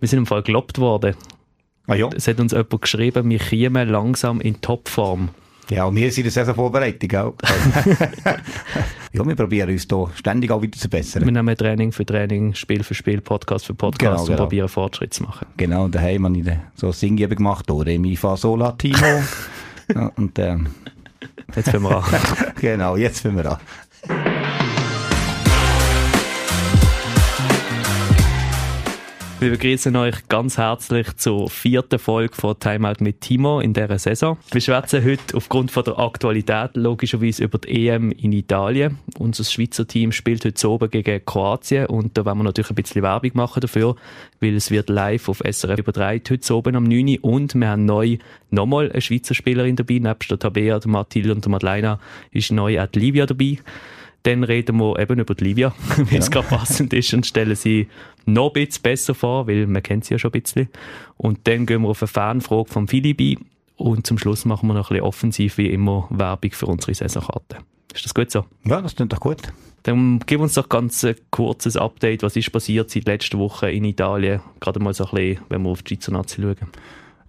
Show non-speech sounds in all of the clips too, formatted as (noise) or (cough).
Wir sind im Fall gelobt worden. Ah ja? Es hat uns jemand geschrieben, wir kämen langsam in Topform. Ja, und wir sind in der Saisonvorbereitung auch. (laughs) ja, wir probieren uns hier ständig auch wieder zu bessern. Wir nehmen Training für Training, Spiel für Spiel, Podcast für Podcast Genau, und genau. probieren Fortschritt zu machen. Genau, und daheim habe ich so ein Singübung gemacht, Re, Mi, Fa, Sol, La, Timo. (laughs) ja, und ähm, Jetzt fangen wir an. (laughs) genau, jetzt fangen wir an. Wir begrüßen euch ganz herzlich zur vierten Folge von Timeout mit Timo in dieser Saison. Wir schwätzen heute aufgrund von der Aktualität logischerweise über die EM in Italien. Unser Schweizer Team spielt heute oben gegen Kroatien und da wollen wir natürlich ein bisschen Werbung machen dafür, weil es wird live auf SRF übertragen heute oben am 9. Uhr. und wir haben neu nochmal eine Schweizer Spielerin dabei, nebst der Tabea, der Mathilde und der Madeleine ist neu auch die Livia dabei. Dann reden wir eben über die Livia, (laughs) wie es gerade passend ist, und stellen sie noch ein bisschen besser vor, weil man kennt sie ja schon ein bisschen. Und dann gehen wir auf eine Fanfrage von Philipp ein. Und zum Schluss machen wir noch ein bisschen offensiv, wie immer, Werbung für unsere Saisonkarte. Ist das gut so? Ja, das klingt doch gut. Dann gib uns doch ganz ein kurzes Update. Was ist passiert seit letzter Woche in Italien? Gerade mal so ein bisschen, wenn wir auf die Schweizer Nazi schauen.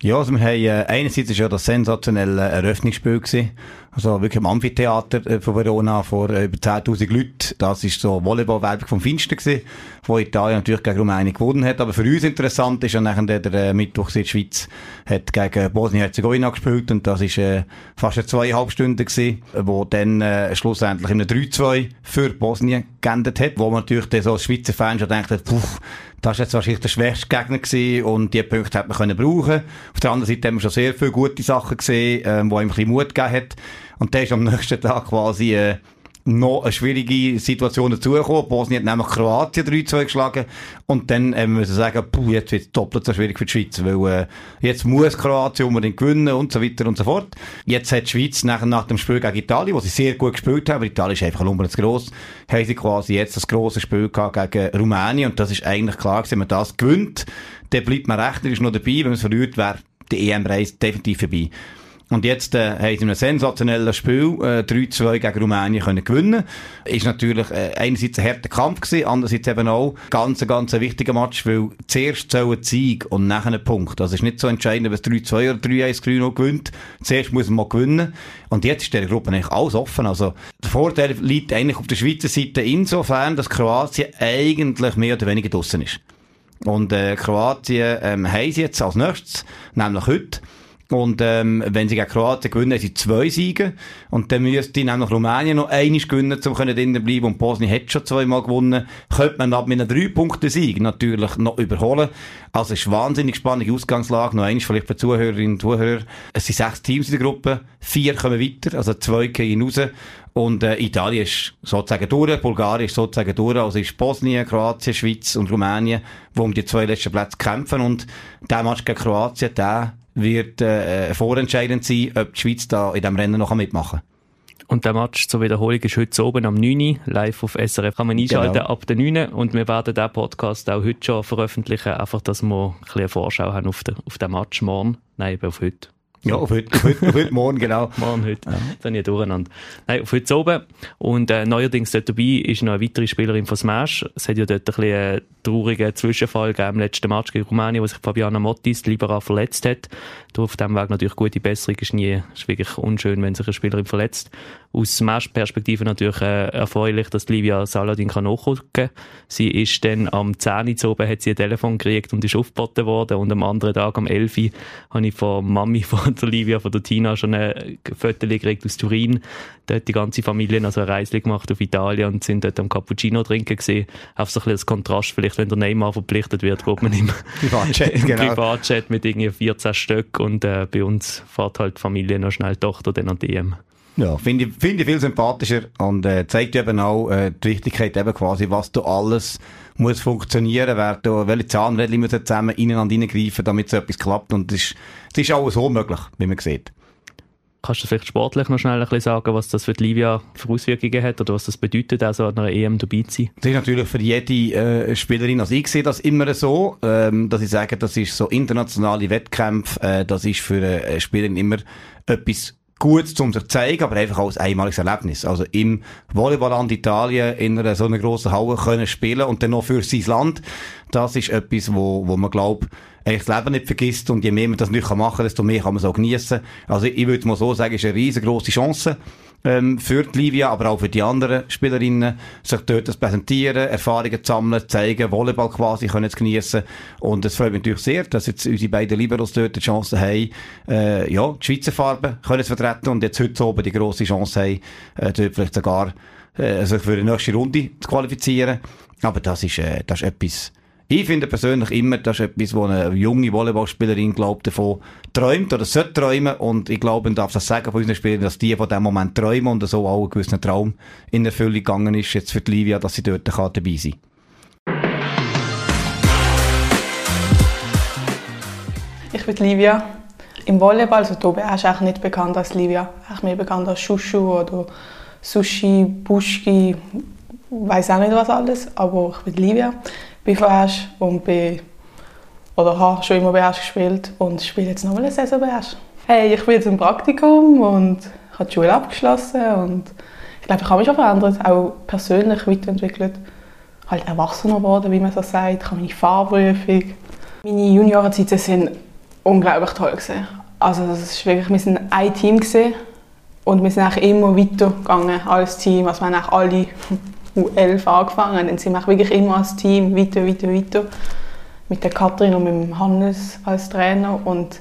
Ja, also wir haben, äh, einerseits ist ja das sensationelle Eröffnungsspiel gewesen. Also wirklich im Amphitheater äh, von Verona vor äh, über 10.000 Leuten. Das ist so Volleyball-Werbung vom Finster gewesen, wo Italien natürlich gegen Rumänien gewonnen hat. Aber für uns interessant ist ja nachher der, der äh, Mittwoch in der Schweiz hat gegen Bosnien-Herzegowina gespielt und das ist äh, fast eine zweieinhalb Stunden gewesen, wo dann äh, schlussendlich in einem 3-2 für Bosnien geendet hat, wo man natürlich dann so als Schweizer Fan schon denkt, puh, das war jetzt wahrscheinlich der schwächste Gegner gewesen und die Punkte hat man können brauchen. Auf der anderen Seite haben wir schon sehr viele gute Sachen gesehen, ähm, wo einem ein bisschen Mut gegeben hat. Und dann ist am (laughs) nächsten Tag quasi, äh, noch eine schwierige Situation dazugekommen. Bosnien hat nämlich Kroatien 3-2 geschlagen. Und dann ähm, müssen wir sagen, puh, jetzt wird es doppelt so schwierig für die Schweiz, weil äh, jetzt muss Kroatien unbedingt gewinnen und so weiter und so fort. Jetzt hat die Schweiz nach, nach dem Spiel gegen Italien, wo sie sehr gut gespielt haben, aber Italien ist einfach unbedingt gross, haben sie quasi jetzt das grosse Spiel gehabt gegen Rumänien. Und das ist eigentlich klar, wenn man das gewinnt, dann bleibt man rechnerisch noch dabei. Wenn man es verliert, wäre die EM-Reise definitiv vorbei. Und jetzt äh, haben sie in einem sensationellen Spiel äh, 3-2 gegen Rumänien können gewinnen. Ist natürlich äh, einerseits ein harter Kampf gewesen, andererseits eben auch ganz, ganz ein wichtiger Match, weil zuerst ein Sieg und nachher ein Punkt. Also es ist nicht so entscheidend, ob es 3-2 oder 3-1 noch gewinnt. Zuerst muss man mal gewinnen. Und jetzt ist der Gruppe eigentlich alles offen. Also der Vorteil liegt eigentlich auf der Schweizer Seite insofern, dass Kroatien eigentlich mehr oder weniger draussen ist. Und äh, Kroatien ähm, haben sie jetzt als nächstes, nämlich heute. Und ähm, wenn sie gegen Kroatien gewinnen, haben sie zwei Siege. Und dann müsste die nämlich Rumänien noch einiges gewinnen, um drinnen zu bleiben. Und Bosnien hat schon zweimal gewonnen. Könnte man ab mit einem Drei-Punkte-Sieg natürlich noch überholen. Also es ist wahnsinnig spannende Ausgangslage. Noch eines vielleicht für Zuhörerinnen und Zuhörer. Es sind sechs Teams in der Gruppe. Vier kommen weiter, also zwei gehen raus. Und äh, Italien ist sozusagen durch, Bulgarien ist sozusagen durch, also ist Bosnien, Kroatien, Schweiz und Rumänien, wo um die zwei letzten Plätze kämpfen. Und der Match gegen Kroatien, der wird äh, vorentscheidend sein, ob die Schweiz da in diesem Rennen noch mitmachen kann. Und der Match zur Wiederholung ist heute oben am 9. Uhr, live auf SRF. Kann man einschalten Genau. ab der 9. Uhr. Und wir werden diesen Podcast auch heute schon veröffentlichen, einfach, dass wir ein bisschen eine Vorschau haben auf den, auf den Match morgen. Nein, eben auf heute. Ja, auf heute, auf heute, auf heute morgen, genau. (laughs) Morgen heute. Dann ja durcheinander. Nein, auf heute oben. Und äh, neuerdings dort dabei ist noch eine weitere Spielerin von Smash. Es hat ja dort ein bisschen einen traurigen Zwischenfall gegeben im letzten Match gegen Rumänien, wo sich Fabiana Mottis Libera verletzt hat. Da auf dem Weg natürlich gute Besserung ist nie, ist wirklich unschön, wenn sich eine Spielerin verletzt. Aus Smash-Perspektive natürlich äh, erfreulich, dass Livia Saladin kann nachrücken. Sie ist dann am 10 Uhr oben, hat sie ein Telefon gekriegt und ist aufgeboten worden. Und am anderen Tag, am 11 Uhr, habe ich von Mami, von der Livia, von der Tina schon ein Foto gekriegt aus Turin. Dort die ganze Familie also eine Reise gemacht auf Italien und sind dort am Cappuccino trinken gesehen. Auf so ein bisschen das Kontrast, vielleicht wenn der Neymar verpflichtet wird, geht man im (laughs) Privatchat, im genau. Privatchat mit irgendwie 14 Stück und äh, bei uns fährt halt die Familie noch schnell die Tochter dann an die EM. Ja, finde ich, finde ich viel sympathischer und äh, zeigt eben auch äh, die Wichtigkeit eben quasi, was da alles muss funktionieren, wer da, welche Zahnrädchen müssen zusammen ineinander reingreifen, damit so etwas klappt und es ist, es ist auch so möglich, wie man sieht. Kannst du vielleicht sportlich noch schnell ein bisschen sagen, was das für die Livia für Auswirkungen hat oder was das bedeutet, also an einer EM dabei zu sein? Das ist natürlich für jede äh, Spielerin, also ich sehe das immer so, ähm, dass ich sage, das ist so internationale Wettkämpfe, äh, das ist für eine äh, Spielerin immer etwas Gutes zum sich zeigen, aber einfach ein einmaliges Erlebnis. Also im Volleyballland Italien in einer so einer grossen Halle können spielen und dann noch für sein Land, das ist etwas, wo, wo man glaubt, eigentlich das Leben nicht vergisst und je mehr man das nicht machen kann, desto mehr kann man es auch geniessen. Also ich, ich würde mal so sagen, es ist eine riesengroße Chance ähm, für die Livia, aber auch für die anderen Spielerinnen, sich dort zu präsentieren, Erfahrungen sammeln, zeigen, Volleyball quasi können zu geniessen. Und es freut mich natürlich sehr, dass jetzt unsere beiden Liberos dort die Chance haben, äh, ja, die Schweizer Farben können zu vertreten und jetzt heute oben die grosse Chance haben, äh, dort vielleicht sogar äh, sich für die nächste Runde zu qualifizieren. Aber das ist, äh, das ist etwas, ich finde persönlich immer, das ist etwas, wo eine junge Volleyballspielerin, glaubt, davon träumt oder sollte träumen. Und ich glaube, man darf das sagen von unseren Spielern, dass die von dem Moment träumen und so auch ein gewisser Traum in Erfüllung gegangen ist, jetzt für die Livia, dass sie dort dabei sein kann. Ich bin Livia. Im Volleyball, also du bist auch nicht bekannt als Livia. Ich mehr bekannt als Shushu oder Sushi, Buschki, weiß auch nicht was alles, aber ich bin Livia bin BVS und bin oder habe schon immer BS gespielt und spiele jetzt noch eine Saison BS. Hey, ich bin jetzt im Praktikum und habe die Schule abgeschlossen und ich glaube, ich habe mich schon verändert, auch persönlich weiterentwickelt. Halt erwachsener geworden, wie man so sagt. Ich habe meine Fahrprüfung. Meine Juniorenzeit sind unglaublich toll gewesen. Also das ist wirklich, wir sind ein Team gewesen und wir sind immer weitergegangen als Team. Also wir haben alle U11 angefangen. Dann sind wir wirklich immer als Team weiter, weiter, weiter. Mit der Katrin und mit Hannes als Trainer. Und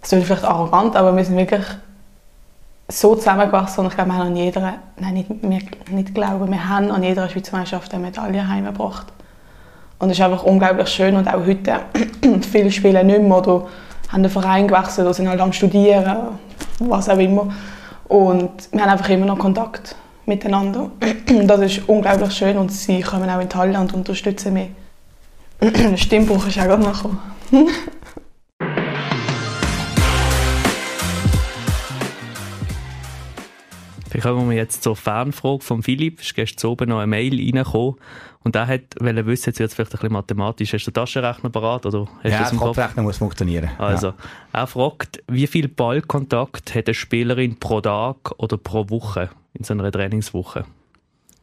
das ist vielleicht arrogant, aber wir sind wirklich so zusammengewachsen. Und ich glaube, wir haben an jeder, nein, nicht, wir, nicht glauben, wir haben an jeder Schweizer Meisterschaft eine Medaille heimgebracht. Und es ist einfach unglaublich schön. Und auch heute, (clears throat) viele spielen nicht mehr oder haben den Verein gewechselt oder sind halt am Studieren, was auch immer. Und wir haben einfach immer noch Kontakt miteinander. (clears throat) Das ist unglaublich schön und sie kommen auch in die und unterstützen mich. Der (clears throat) Stimmbruch ist auch gerade noch gekommen. (laughs) Vielleicht kommen wir jetzt zur Fernfrage von Philipp. Ist gestern oben noch eine Mail reingekommen. Und er hat wissen, jetzt wird es vielleicht ein bisschen mathematisch. Hast du den Taschenrechner parat? Oder hast ja, der Kopfrechner muss funktionieren. Also, ja. er fragt, wie viel Ballkontakt hat eine Spielerin pro Tag oder pro Woche in so einer Trainingswoche?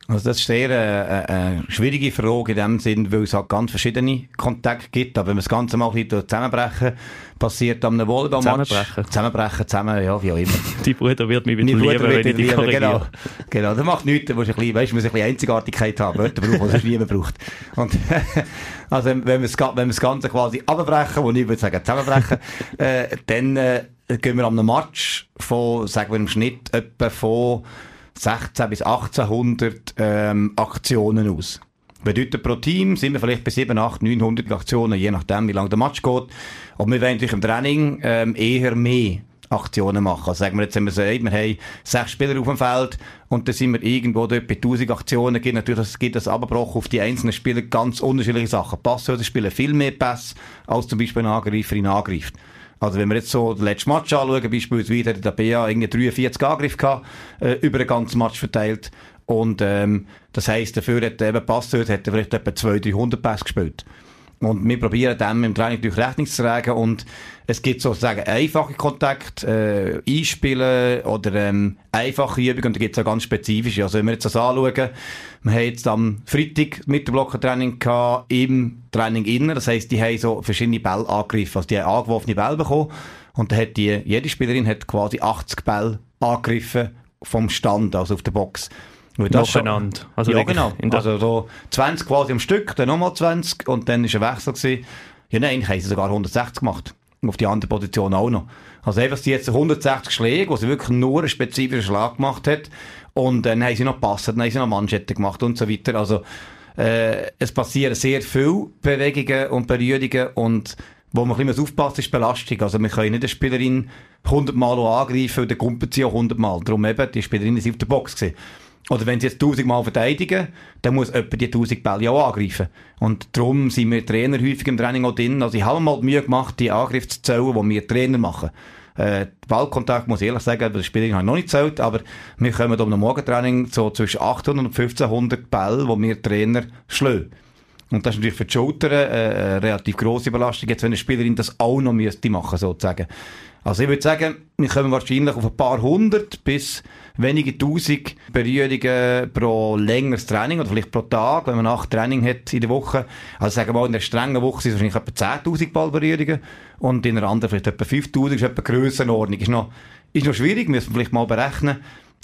Also das ist sehr äh, eine schwierige Frage in dem Sinn, weil es halt ganz verschiedene Kontakte gibt. Aber wenn wir das Ganze mal ein zusammenbrechen, passiert am einem Volleyballmatch... Zusammenbrechen? Zusammenbrechen, zusammen, ja, wie auch immer. (laughs) Die Bruder wird mich wieder lieben, wenn ich die Genau, genau. Das macht nichts, du musst ein bisschen, weißt, du musst ein bisschen Einzigartigkeit haben, Wörter brauchen, die es niemand braucht. Und, (laughs) also wenn wir, das, wenn wir das Ganze quasi abbrechen, wo ich würde sagen zusammenbrechen, (laughs) äh, dann äh, gehen wir am Match von, sagen wir im Schnitt, etwa von 16 bis 1800 ähm, Aktionen aus. Bedeutet pro Team sind wir vielleicht bei 7, 8, 900 Aktionen, je nachdem, wie lange der Match geht. Und wir wollen natürlich im Training ähm, eher mehr Aktionen machen. Also sagen wir jetzt, wenn wir sagen, wir haben sechs Spieler auf dem Feld und dann sind wir irgendwo dort bei 1000 Aktionen, gibt natürlich, es gibt das Abbruch auf die einzelnen Spieler ganz unterschiedliche Sachen. Passhörer spielen viel mehr Pass, als zum Beispiel ein Angreifer ihn angreift. Also wenn wir jetzt so den letzten Match anschauen, beispielsweise hat der BA irgendwie 43 Angriffe gehabt, äh, über den ganzen Match verteilt. Und ähm, das heisst, dafür hat er eben Passeur, hat er vielleicht etwa 200, 300 Pässe gespielt. Und wir probieren dem im Training durch Rechnung zu tragen und es gibt sozusagen einfache Kontakte, äh, Einspielen oder ähm, einfache Übungen und da gibt es auch ganz spezifische. Also wenn wir jetzt das anschauen, wir haben jetzt am Freitag mit dem Blockertraining gehabt, im Training innen, das heisst, die haben so verschiedene Bälle angegriffen, also die haben angeworfene Bälle bekommen und da hat die, jede Spielerin hat quasi 80 Bälle angegriffen vom Stand, also auf der Box. Nacheinander. Also ja, genau. Also so 20 quasi am Stück, dann nochmal 20 und dann war ein Wechsel. Gewesen. Ja, nein, haben sie sogar 160 gemacht. Auf die andere Position auch noch. Also einfach, sie jetzt 160 Schläge, wo sie wirklich nur einen spezifischen Schlag gemacht hat. Und dann haben sie noch gepasst, dann haben sie noch Manschetten gemacht und so weiter. Also, äh, es passieren sehr viele Bewegungen und Berührungen und wo man ein bisschen aufpassen ist Belastung. Also wir können nicht eine Spielerin 100 Mal angreifen, dann kumpelt sie auch 100 Mal. Darum eben, die Spielerin ist auf der Box gewesen. Oder wenn sie jetzt 1000 Mal verteidigen, dann muss jemand die 1000 Bälle auch angreifen. Und darum sind wir Trainer häufig im Training auch drin. Also ich habe mal die Mühe gemacht, die Angriffe zu zählen, die wir Trainer machen. Äh, Ballkontakt, muss ich ehrlich sagen, das Spielerin habe ich noch nicht gezählt, aber wir kommen um ein Morgentraining so zwischen 800 und 1500 Bälle, die wir Trainer schlagen. Und das ist natürlich für die Schultern äh, eine relativ grosse Belastung, jetzt wenn eine Spielerin das auch noch müsste machen, sozusagen. Also ich würde sagen, wir kommen wahrscheinlich auf ein paar hundert bis wenige tausend Berührungen pro längeres Training oder vielleicht pro Tag, wenn man acht Training hat in der Woche. Also sagen wir mal, in einer strengen Woche sind es wahrscheinlich etwa 10.000 Ballberührungen und in einer anderen vielleicht etwa 5.000, ist etwa Grössenordnung. Ist noch, ist noch schwierig, müssen wir vielleicht mal berechnen.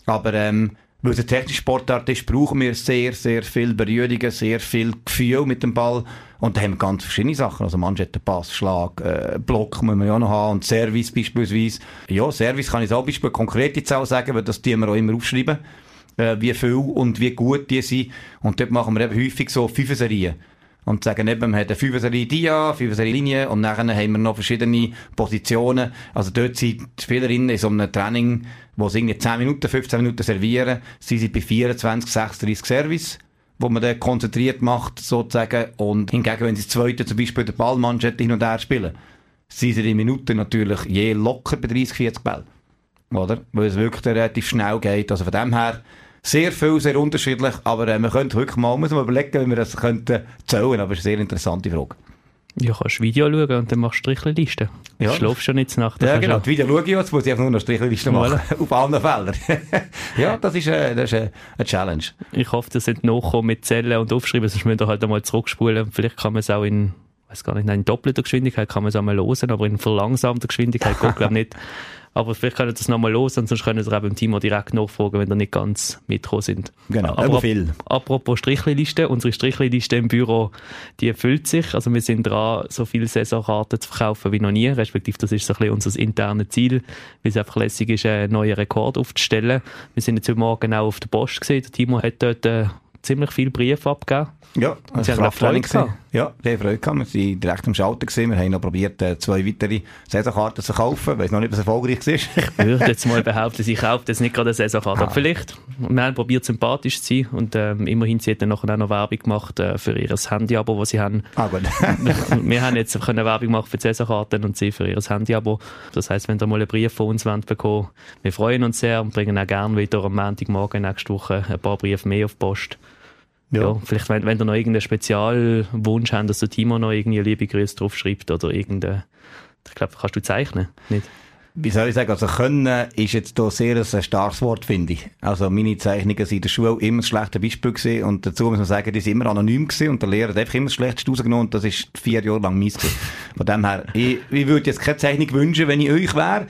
Aber ähm, weil eine technische Sportart ist, brauchen wir sehr, sehr viel Berührungen, sehr viel Gefühl mit dem Ball. Und da haben wir ganz verschiedene Sachen. Also manche hat Pass, Schlag, äh, Block muss man ja noch haben und Service beispielsweise. Ja, Service kann ich so Beispiel konkrete Zahl sagen, weil das die wir auch immer aufschreiben, äh, wie viel und wie gut die sind. Und dort machen wir eben häufig so fünf Serien und sagen eben, wir haben eine Fünfer-Serie Dia, Fünfer-Serie Linie und nachher haben wir noch verschiedene Positionen. Also dort sind die Spielerinnen in so einem Training, wo sie irgendwie 10 Minuten, 15 Minuten servieren, sind sie bei 24, 36 Service wo man dann konzentriert macht, sozusagen. Und hingegen, wenn sie das zweite zum Beispiel der Ballmanschette hin und her spielen, sind sie in Minuten natürlich je locker bei 30, 40 Bällen. Oder? Weil es wirklich relativ schnell geht. Also von dem her, sehr viel, sehr unterschiedlich, aber äh, wir könnten wirklich mal, muss man überlegen, wie wir das könnten zählen, aber es ist eine sehr interessante Frage. Ja, kannst Video schauen und dann machst du Strichlisten. Ja. Du schläfst schon nicht Nacht. Ja, genau. Die Video schaue ich jetzt, muss ich einfach nur noch Strichlisten machen. (laughs) Auf allen Feldern. (laughs) ja, das ist, äh, das ist äh, eine Challenge. Ich hoffe, dass sind nachkommen mit Zellen und Aufschreiben, sonst müssen wir halt einmal zurückspulen. Vielleicht kann man es auch in, weiß gar nicht, in doppelter Geschwindigkeit kann man es einmal hören, aber in verlangsamter Geschwindigkeit geht, glaube ich, nicht. (laughs) Aber vielleicht können das nochmal los und sonst können Sie eben im Team auch direkt nachfragen, wenn Sie nicht ganz mitgekommen sind. Genau, aber, aber viel. Apropos Strichliste, unsere Strichliste im Büro, die erfüllt sich. Also wir sind dran, so viele Saisonkarten zu verkaufen wie noch nie. Respektive das ist so ein bisschen unser internes Ziel, weil es einfach lässig ist, einen neuen Rekord aufzustellen. Wir sind jetzt heute Morgen auch auf der Post gesehen. Der Timo hat dort äh, ziemlich viele Briefe abgegeben. Ja, und Sie haben Freude gehabt. Ja, sehr Freude gehabt. Wir waren direkt am Schalter gewesen. Wir haben noch probiert, äh, zwei weitere Saisonkarten zu kaufen. Ich weiß noch nicht, was erfolgreich ist. ich würde jetzt mal behaupten, sie kauft jetzt nicht gerade eine Saisonkarte. Ah. Aber vielleicht. Wir haben probiert, sympathisch zu sein. Und ähm, immerhin, sie hat dann nachher auch noch Werbung gemacht äh, für ihr Handy-Abo, das sie haben. Ah, gut. (laughs) wir haben jetzt können Werbung machen für die Saisonkarten und sie für ihr Handy-Abo. Das heisst, wenn ihr mal einen Brief von uns wollt bekommen wir freuen uns sehr und bringen auch gerne wieder am Montagmorgen nächste Woche ein paar Briefe mehr auf die Post. Ja. ja. vielleicht, wenn, wenn ihr noch irgendeinen Spezialwunsch habt, dass der Timo noch irgendwie liebe Grüße draufschreibt oder irgendeine, ich glaube, kannst du zeichnen, nicht? Wie soll ich sagen, also können ist jetzt hier sehr ein starkes Wort, finde ich. Also meine Zeichnungen sind in der Schule immer ein schlechtes Beispiel gewesen und dazu muss man sagen, die sind immer anonym gewesen und der Lehrer hat einfach immer das Schlechteste rausgenommen und das ist vier Jahre lang gewesen. Von dem her, ich, ich würde jetzt keine Zeichnung wünschen, wenn ich euch wäre,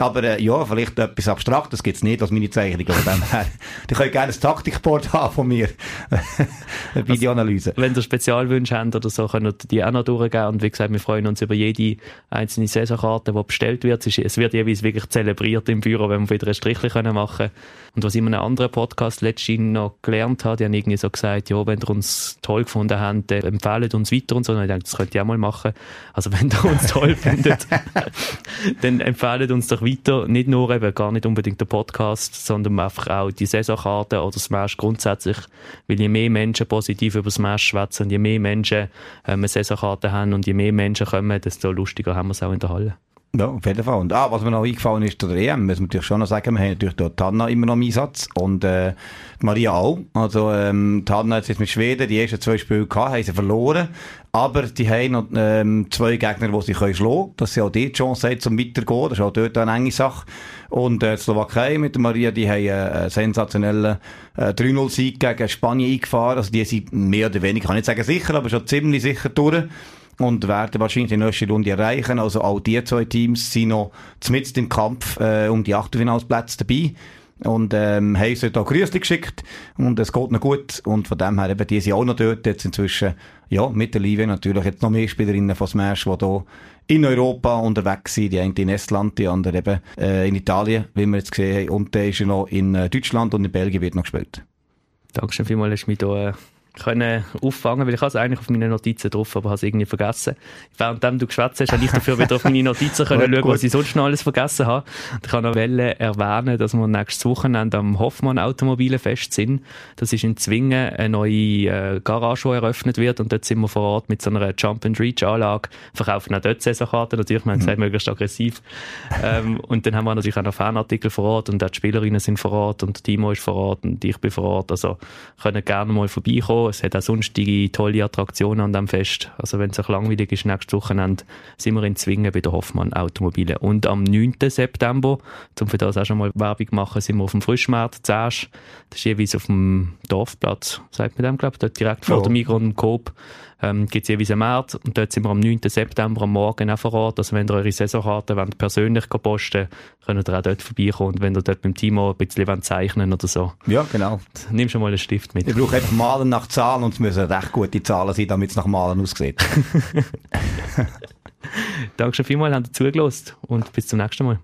aber äh, ja, vielleicht etwas Abstraktes gibt's nicht als meine Zeichnung. (laughs) Die können gerne ein Taktikboard haben von mir. (laughs) eine Videoanalyse. Also, wenn ihr Spezialwünsche habt oder so, könnt ihr die auch noch durchgeben. Und wie gesagt, wir freuen uns über jede einzelne Saisonkarte, die bestellt wird. Es wird jeweils wirklich zelebriert im Büro, wenn wir wieder ein Strichchen machen können. Und was ich in einem anderen Podcast letztens noch gelernt habe, die haben irgendwie so gesagt, ja, wenn ihr uns toll gefunden habt, dann empfehlt uns weiter und so. Und ich denke, das könnt ihr auch mal machen. Also wenn ihr uns toll (laughs) findet, dann empfehlt uns doch weiter. Nicht nur eben, gar nicht unbedingt der Podcast, sondern einfach auch die Saisonkarte oder Smash grundsätzlich. Weil je mehr Menschen positiv über Smash schwätzen, je mehr Menschen ähm, eine Saisonkarte haben und je mehr Menschen kommen, desto lustiger haben wir es auch in der Halle. Ja, auf jeden Fall. Und ah, was mir noch eingefallen ist der EM, muss man natürlich schon noch sagen, wir haben natürlich dort Tanna immer noch im Einsatz und äh, Maria auch. Also ähm, Tanna hat jetzt mit Schweden die ersten zwei Spiele gehabt, haben sie verloren, aber die haben noch ähm, zwei Gegner, die sie können schlagen können, dass sie auch die Chance haben, zum weitergehen. Das ist auch dort eine enge Sache. Und äh, die Slowakei mit der Maria, die haben einen sensationellen äh, 3-0-Sieg gegen Spanien eingefahren. Also die sind mehr oder weniger, kann ich nicht sagen sicher, aber schon ziemlich sicher durch und werden wahrscheinlich die nächste Runde erreichen. Also auch die zwei Teams sind noch zumindest im Kampf äh, um die Achtelfinalsplätze dabei. Und ähm, haben uns auch Grüße geschickt und es geht noch gut und von dem her eben, die sind auch noch dort jetzt inzwischen, ja, mit der Livia natürlich jetzt noch mehr Spielerinnen von Smash, die hier in Europa unterwegs sind, die eine in Estland, die andere eben äh, in Italien, wie wir jetzt gesehen haben und der ist ja noch in äh, Deutschland und in Belgien wird noch gespielt. Dankeschön vielmals, hast du mich hier äh, können auffangen, weil ich es eigentlich auf meine Notizen drauf, aber habe es irgendwie vergessen. Währenddem du geschwätzt hast, habe ich dafür wieder auf meine Notizen können (laughs) schauen, was ich sonst noch alles vergessen habe. Und ich kann noch erwähnen, dass wir nächstes Wochenende am Hoffmann Automobilenfest sind. Das ist in Zwingen eine neue äh, Garage, die eröffnet wird und dort sind wir vor Ort mit so einer Jump-and-Reach-Anlage, verkaufen auch dort Saisonkarten, natürlich, wir haben gesagt, mhm. möglichst aggressiv. ähm, und dann haben wir natürlich auch noch Fanartikel vor Ort und auch die Spielerinnen sind vor Ort und Timo ist vor Ort und ich bin vor Ort, also können gerne mal vorbeikommen Es hat auch sonstige tolle Attraktionen an dem Fest. Also wenn es auch langweilig ist, nächstes Wochenende sind wir in Zwingen bei der Hoffmann Automobile. Und am 9. September, um für das auch schon mal Werbung machen, sind wir auf dem Frischmarkt zuerst. Das ist jeweils auf dem Dorfplatz, sagt man dem, glaube ich, dort direkt vor ja. dem Migros und Coop ähm, gibt es jeweils einen März und dort sind wir am 9. September am Morgen auch vor Ort. Also wenn ihr eure Saisonkarte wollt, persönlich posten könnt ihr auch dort vorbeikommen und wenn ihr dort beim Timo ein bisschen zeichnen oder so. Ja, genau. Nimm schon mal einen Stift mit. Ich brauche einfach Malen nach Zahlen und es müssen recht gute Zahlen sein, damit es nach Malen aussieht. (laughs) Danke schon vielmals, habt ihr zugelassen und bis zum nächsten Mal.